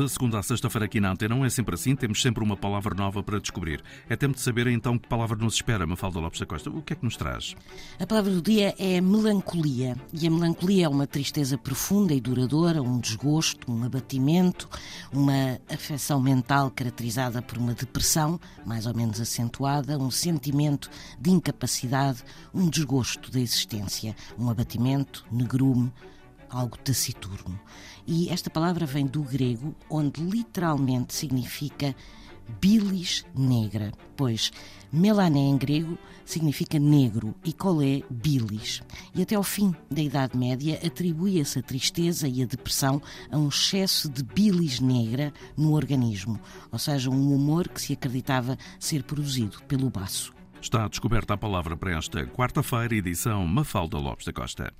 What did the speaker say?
De segunda a sexta-feira aqui na Antena não é sempre assim, temos sempre uma palavra nova para descobrir. É tempo de saber então que palavra nos espera, Mafalda Lopes da Costa. O que é que nos traz? A palavra do dia é melancolia. E a melancolia é uma tristeza profunda e duradoura, um desgosto, um abatimento, uma afecção mental caracterizada por uma depressão, mais ou menos acentuada, um sentimento de incapacidade, um desgosto da existência, um abatimento, negrume, algo taciturno. E esta palavra vem do grego, onde literalmente significa bilis negra, pois melané em grego significa negro e colé bilis. E até ao fim da Idade Média atribuía-se a tristeza e a depressão a um excesso de bilis negra no organismo, ou seja, um humor que se acreditava ser produzido pelo baço. Está descoberta a palavra para esta quarta-feira, edição Mafalda Lopes da Costa.